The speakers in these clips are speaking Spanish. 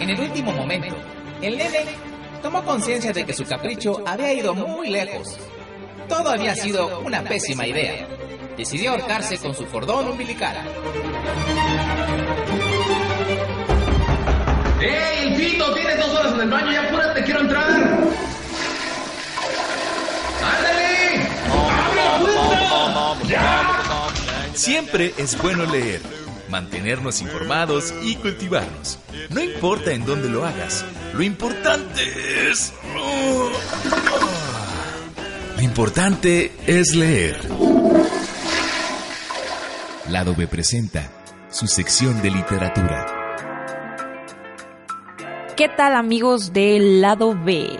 En el último momento, el nene tomó conciencia de que su capricho había ido muy lejos. Todo había sido una pésima idea. Decidió ahorcarse con su cordón umbilical. Siempre es bueno leer, mantenernos informados y cultivarnos. No importa en dónde lo hagas, lo importante es... Lo importante es leer. Lado B presenta su sección de literatura. ¿Qué tal amigos del lado B?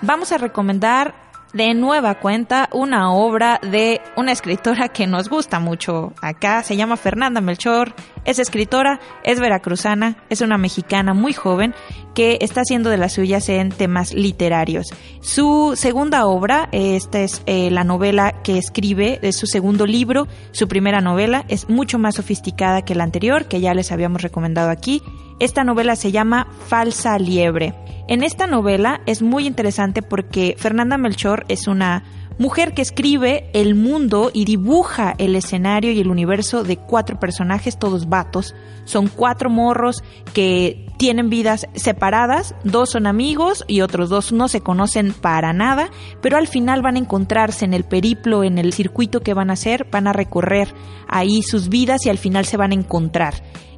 Vamos a recomendar de nueva cuenta una obra de una escritora que nos gusta mucho acá, se llama Fernanda Melchor, es escritora, es veracruzana, es una mexicana muy joven que está haciendo de las suyas en temas literarios. Su segunda obra, esta es eh, la novela que escribe, es su segundo libro, su primera novela, es mucho más sofisticada que la anterior, que ya les habíamos recomendado aquí. Esta novela se llama Falsa Liebre. En esta novela es muy interesante porque Fernanda Melchor es una mujer que escribe el mundo y dibuja el escenario y el universo de cuatro personajes, todos vatos. Son cuatro morros que tienen vidas separadas, dos son amigos y otros dos no se conocen para nada, pero al final van a encontrarse en el periplo, en el circuito que van a hacer, van a recorrer ahí sus vidas y al final se van a encontrar.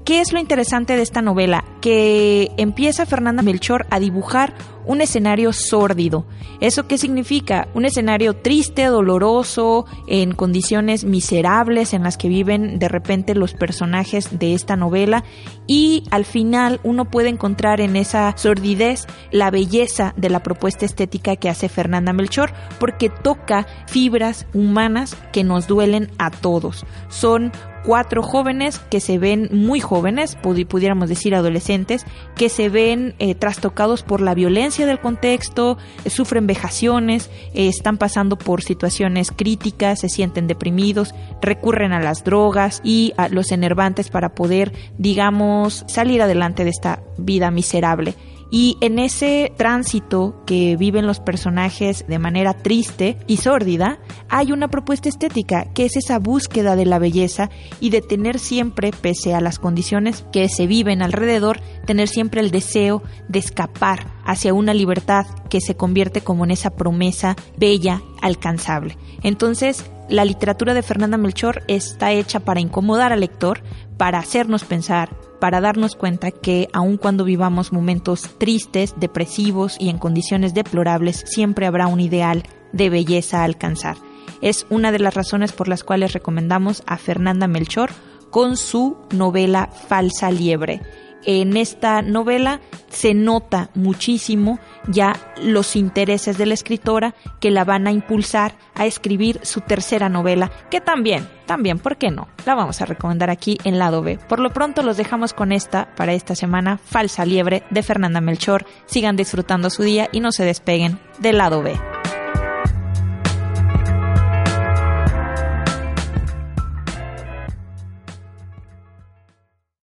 ¿Qué es lo interesante de esta novela? Que empieza Fernanda Melchor a dibujar un escenario sórdido. ¿Eso qué significa? Un escenario triste, doloroso, en condiciones miserables en las que viven de repente los personajes de esta novela y al final uno puede encontrar en esa sordidez la belleza de la propuesta estética que hace Fernanda Melchor porque toca fibras humanas que nos duelen a todos. Son cuatro jóvenes que se ven muy jóvenes, pudiéramos decir adolescentes, que se ven eh, trastocados por la violencia del contexto, eh, sufren vejaciones, eh, están pasando por situaciones críticas, se sienten deprimidos, recurren a las drogas y a los enervantes para poder, digamos, salir adelante de esta vida miserable. Y en ese tránsito que viven los personajes de manera triste y sórdida, hay una propuesta estética que es esa búsqueda de la belleza y de tener siempre, pese a las condiciones que se viven alrededor, tener siempre el deseo de escapar hacia una libertad que se convierte como en esa promesa bella, alcanzable. Entonces, la literatura de Fernanda Melchor está hecha para incomodar al lector, para hacernos pensar, para darnos cuenta que aun cuando vivamos momentos tristes, depresivos y en condiciones deplorables, siempre habrá un ideal de belleza a alcanzar. Es una de las razones por las cuales recomendamos a Fernanda Melchor con su novela Falsa Liebre en esta novela se nota muchísimo ya los intereses de la escritora que la van a impulsar a escribir su tercera novela, que también, también, ¿por qué no? La vamos a recomendar aquí en lado B. Por lo pronto los dejamos con esta para esta semana, Falsa Liebre de Fernanda Melchor. Sigan disfrutando su día y no se despeguen del lado B.